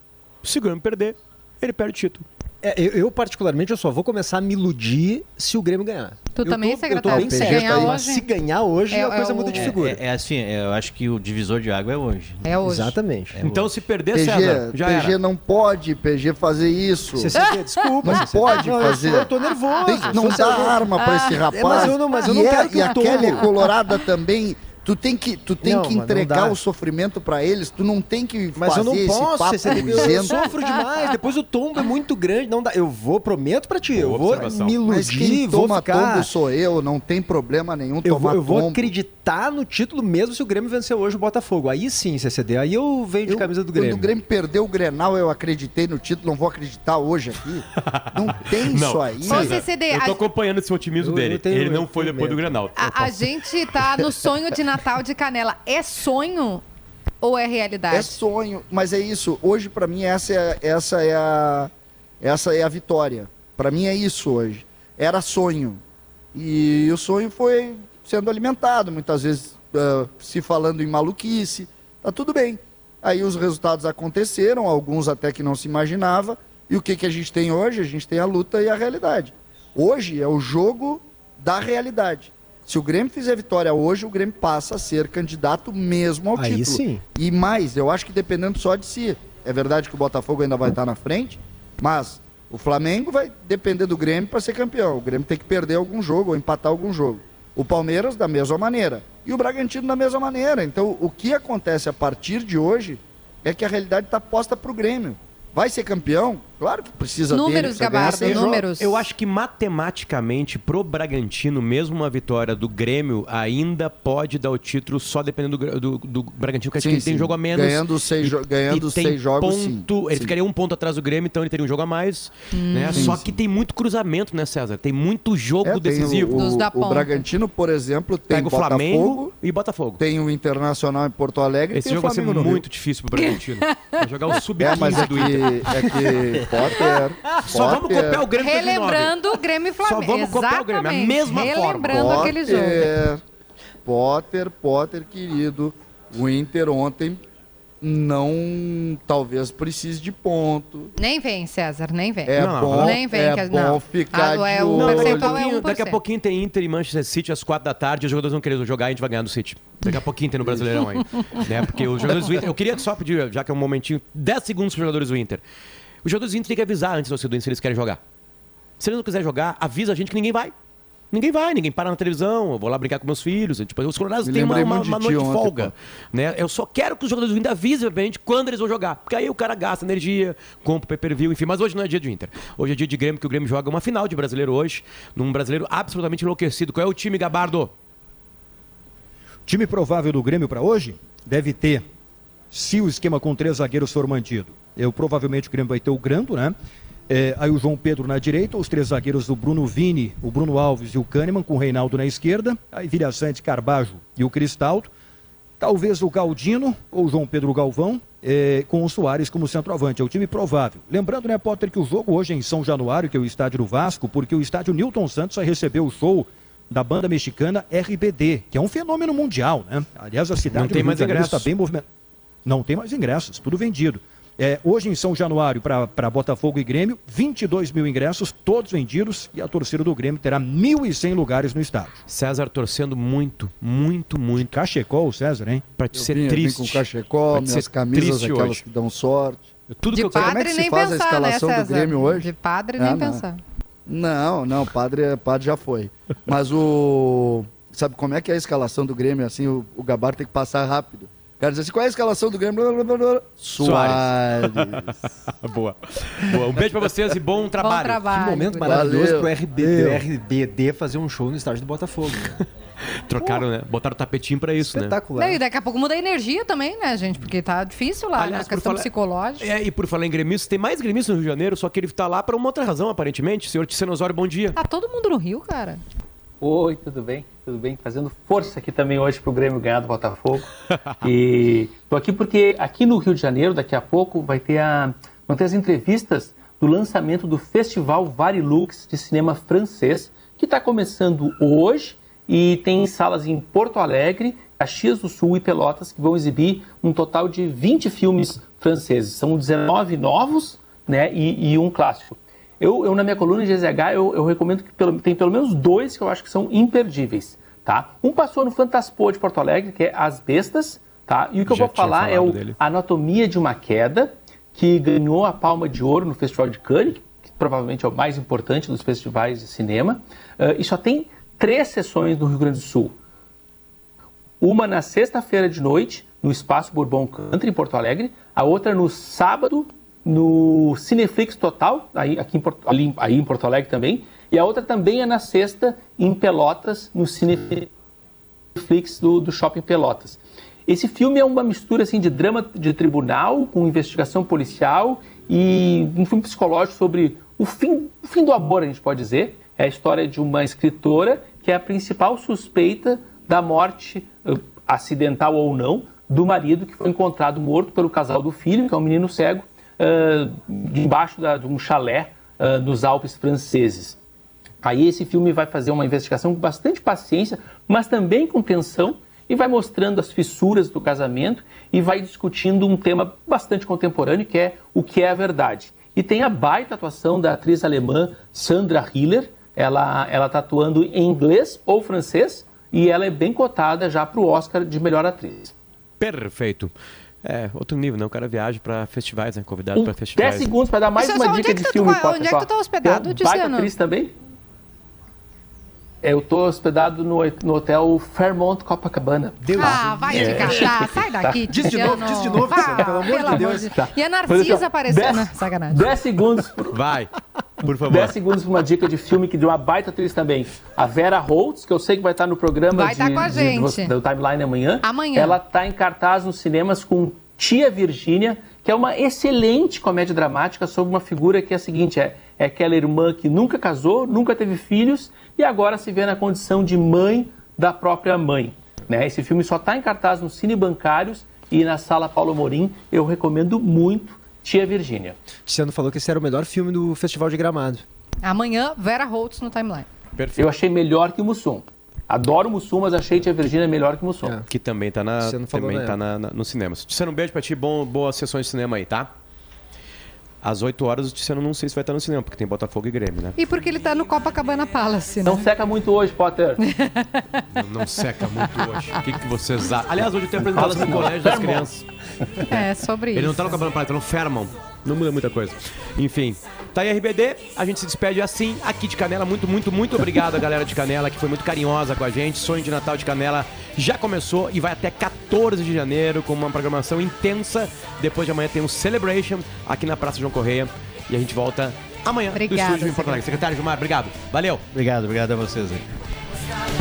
Se o Grêmio perder, ele perde o título. É, eu, eu, particularmente, eu só vou começar a me iludir se o Grêmio ganhar. Tu Eu também, tô, secretário? Eu tô bem Se certo ganhar aí, mas hoje- se ganhar hoje, É- a coisa é muda o- de figura. É, é assim, eu acho que o divisor de água é hoje. É hoje. Exatamente. É Então, hoje. se perder, PG, César, já PG era. não pode, PG, fazer isso. CCD, desculpa. Não pode fazer. Eu tô nervoso. Tem não dá arma pra esse rapaz. É, mas eu não- mas eu não e quero que E a Kelly é colorada também. Tu tem que, tu tem Não, que mas não entregar o sofrimento pra eles. Tu não tem que Mas eu fazer não esse posso, papo CCD, eu, eu sofro demais. Depois o tombo é muito grande. Não dá. Eu vou, prometo pra ti. Boa eu vou observação. me Mas iludir, quem vou toma ficar. tombo sou eu, não tem problema nenhum Eu vou, tomar eu vou tombo. acreditar no título mesmo se o Grêmio vencer hoje o Botafogo. Aí sim, CCD. Aí eu venho de Eu- camisa do Quando Grêmio. o Grêmio perdeu o Grenal, eu acreditei no título, não vou acreditar hoje aqui. Não tem Não. isso aí. Ô, CCD, Eu tô a- acompanhando esse otimismo Eu- dele. eu ele não eu foi depois do. Grenal. A, a gente tá no sonho de Natal de Canela. É sonho ou é realidade? É sonho, mas é isso. Hoje, pra mim, essa é, essa é a essa é a vitória. Pra mim é isso hoje. Era sonho. E o sonho foi sendo alimentado, muitas vezes ah, se falando em maluquice. Tá tudo bem. Aí os resultados aconteceram, alguns até que não se imaginava. E o que, que a gente tem hoje? A gente tem a luta e a realidade. Hoje é o jogo da realidade. Se o Grêmio fizer vitória hoje, o Grêmio passa a ser candidato mesmo ao Aí título. sim. E mais, eu acho que dependendo só de si. É verdade que o Botafogo ainda vai estar na frente, mas o Flamengo vai depender do Grêmio para ser campeão. O Grêmio tem que perder algum jogo ou empatar algum jogo. O Palmeiras da mesma maneira. E o Bragantino da mesma maneira. Então, o que acontece a partir de hoje é que a realidade está posta para o Grêmio. Vai ser campeão? Claro que precisa dele, Números, ganhar Gabardo, números. Eu acho que matematicamente, pro Bragantino, mesmo uma vitória do Grêmio, ainda pode dar o título só dependendo do, do, do Bragantino, que acho Sim, que ele tem sim. jogo a menos. Ganhando seis, jo- ganhando e tem seis jogos, ponto, sim. Ele Sim. ficaria um ponto atrás do Grêmio, então ele teria um jogo a mais. né? Sim, Só sim. que tem muito cruzamento, né, César? Tem muito jogo É, tem decisivo. O, o, o Bragantino, por exemplo, tem Pega o Botafogo, Flamengo e Botafogo. tem o Internacional em Porto Alegre Esse tem jogo o vai ser muito difícil pro Bragantino. vai jogar o É, mas sub-15 é do que, Inter. é que Potter, Só vamos Potter- copiar o Grêmio de 2009. Relembrando o Grêmio e Flamengo. Só vamos copiar o Grêmio, a Exatamente. mesma forma. Relembrando aquele jogo. Potter, Potter, querido, o Inter ontem não, talvez precise de ponto. Nem vem, César, nem vem. É Não, bom, nem vem, é que- bom não. ficar Ah, de é o olho. Não, daqui, a percentual é pouquinho, daqui a 1%. pouquinho tem Inter e Manchester City às quatro da tarde. Os jogadores vão querer jogar e a gente vai ganhar do City. Daqui a pouquinho tem no Brasileirão aí. né? Porque os jogadores do Inter. Eu queria só pedir, já que é um momentinho, 10 segundos para os jogadores do Inter. Os jogadores têm que avisar antes do Inter se eles querem jogar. Se eles não quiserem jogar, avisa a gente que ninguém vai. Ninguém vai, ninguém para na televisão, eu vou lá brincar com meus filhos. Tipo, os colorados Me têm uma, uma, de uma noite de ontem, folga. Né? Eu só quero que os jogadores do Inter avisem, obviamente, quando eles vão jogar. Porque aí o cara gasta energia, compra pay-per-view, enfim. Mas hoje não é dia do Inter. Hoje é dia de Grêmio, que o Grêmio joga uma final de brasileiro hoje, num brasileiro absolutamente enlouquecido. Qual é o time, Gabardo? Time provável do Grêmio para hoje deve ter, se o esquema com três zagueiros for mantido. Eu provavelmente o Grêmio vai ter o Grando, né? É, aí o João Pedro na direita, os três zagueiros do Bruno Vini, o Bruno Alves e o Kahneman, com o Reinaldo na esquerda. Aí Vilha Sante, Carbajo e o Cristaldo. Talvez o Galdino ou o João Pedro Galvão, é, com o Soares como centroavante. É o time provável. Lembrando, né, Potter, que o jogo hoje é em São Januário, que é o estádio do Vasco, porque o estádio Newton Santos vai receber o show da banda mexicana RBD, que é um fenômeno mundial, né? Aliás, a cidade Não tem mais ingressos. está bem movimentada. Não tem mais ingressos, tudo vendido. É, hoje em São Januário, para Botafogo e Grêmio, 22 mil ingressos, todos vendidos, e a torcida do Grêmio terá 1.100 lugares no estádio. César torcendo muito, muito, muito. Cachecol, o César, hein? Pra te Eu ser vim, eu vim triste. com cachecol, Pra minhas ser camisas, triste aquelas hoje. que dão sorte. Tudo de que eu quero. Como é que se faz a pensar, escalação né, do? Grêmio hoje? De padre Ah, nem não. pensar. Não, não, padre, padre já foi. Mas o. Sabe como é que é a escalação do Grêmio? Assim, o, o Gabar tem que passar rápido. Cara assim: qual é a escalação do Grêmio? Blá, blá, blá, blá. Soares. Boa. Boa. Um beijo pra vocês e bom trabalho. Bom trabalho. Que momento maravilhoso Valeu. pro RBD, RBD fazer um show no estádio do Botafogo. Trocaram, né? Botaram o tapetinho pra isso, né? Espetacular. Não, e daqui a pouco muda a energia também, né, gente? Porque tá difícil lá, Aliás, né? A questão falar- psicológica. É, e por falar em gremistas, tem mais gremistas no Rio de Janeiro, só que ele tá lá por uma outra razão, aparentemente. Senhor Ticeno Osório, bom dia. Tá todo mundo no Rio, cara. Oi, tudo bem? Tudo bem? Fazendo força aqui também hoje pro Grêmio ganhar do Botafogo. e tô aqui porque aqui no Rio de Janeiro, daqui a pouco, vai ter, a, vão ter as entrevistas do lançamento do Festival Varilux de cinema francês, que está começando hoje e tem salas em Porto Alegre, Caxias do Sul e Pelotas, que vão exibir um total de 20 filmes franceses. São 19 novos né, e, e um clássico. Eu, eu, na minha coluna de GZH, eu, eu recomendo que pelo- tem pelo menos dois que eu acho que são imperdíveis, tá? Um passou no Fantaspo de Porto Alegre, que é As Bestas, tá? E o que eu Já vou tinha falar é o dele. Anatomia de uma Queda, que ganhou a Palma de Ouro no Festival de Cannes, que provavelmente é o mais importante dos festivais de cinema, ah, e só tem três sessões no Rio Grande do Sul. Uma na sexta-feira de noite, no Espaço Bourbon Country, em Porto Alegre. A outra no sábado, no Cineflix Total, aí, aqui em Porto, ali, aí em Porto Alegre também. E a outra também é na sexta, em Pelotas, no Cineflix do, do Shopping Pelotas. Esse filme é uma mistura assim, de drama de tribunal com investigação policial e um filme psicológico sobre o fim, o fim do amor, a gente pode dizer. É a história de uma escritora que é a principal suspeita da morte, eh, acidental ou não, do marido que foi encontrado morto pelo casal do filho, que é um menino cego, eh, debaixo da- de um chalé eh, nos Alpes franceses. Aí esse filme vai fazer uma investigação com bastante paciência, mas também com tensão, e vai mostrando as fissuras do casamento e vai discutindo um tema bastante contemporâneo, que é o que é a verdade. E tem a baita atuação da atriz alemã Sandra Hiller, ela ela está atuando em inglês ou francês, e ela é bem cotada já para o Oscar de melhor atriz. Perfeito. É, outro nível, né? O cara viaja pra festivais, né? Convidado Um, pra festivais. 10 segundos para dar mais uma dica é que de tu- filme. onde é que tu tá hospedado, baita Tiziano? atriz também? Eu tô hospedado no, no hotel Fairmont Copacabana. ah, vai te catar. Sai daqui, Diz de novo, diz de novo, Tiziano, pelo amor de Deus. Tá. E a Mas, Narcisa apareceu, dez- né? Sacanagem. 10 segundos, Vai, por favor. 10 segundos para uma dica de filme que de uma baita atriz também. A Vera Holtz, que eu sei que vai estar no programa Vai de, tá com a de- gente. do Timeline amanhã. Amanhã. Ela está em cartaz nos cinemas com Tia Virgínia, que é uma excelente comédia dramática sobre uma figura que é a seguinte, é, é aquela irmã que nunca casou, nunca teve filhos e agora se vê na condição de mãe da própria mãe. Né? Esse filme só está em cartaz nos cine bancários e na sala Paulo Morim. Eu recomendo muito Tia Virgínia. Tiziano falou que esse era o melhor filme do Festival de Gramado. Amanhã, Vera Holtz no timeline. Eu achei melhor que o Mussum. Adoro o Mussum, mas achei Tia Virgínia melhor que o Mussum. É. Que também tá, na, não também na tá na, na, no cinema. Tiziano, um beijo pra ti. Bom, boas sessões de cinema aí, tá? Às 8 horas o Tiziano não sei se vai estar no cinema, porque tem Botafogo e Grêmio, né? E porque ele tá no Copacabana Palace, né? Não seca muito hoje, Potter. Não seca muito hoje. O que, que vocês acham? Aliás, hoje tem apresentação no colégio das crianças. É, sobre Ele isso. não tá no Cabana Praia, tá no Fairmont. Não muda muita coisa. Enfim, tá aí RBD, a gente se despede assim, aqui de Canela. Muito, muito, muito obrigado a galera de Canela, que foi muito carinhosa com a gente. Sonho de Natal de Canela já começou e vai até 14 de janeiro com uma programação intensa. Depois de amanhã tem um Celebration aqui na Praça João Correia. E a gente volta amanhã Obrigada, do estúdio em Porto Alegre. Secretário Gilmar, obrigado. Valeu. Obrigado, obrigado a vocês aí.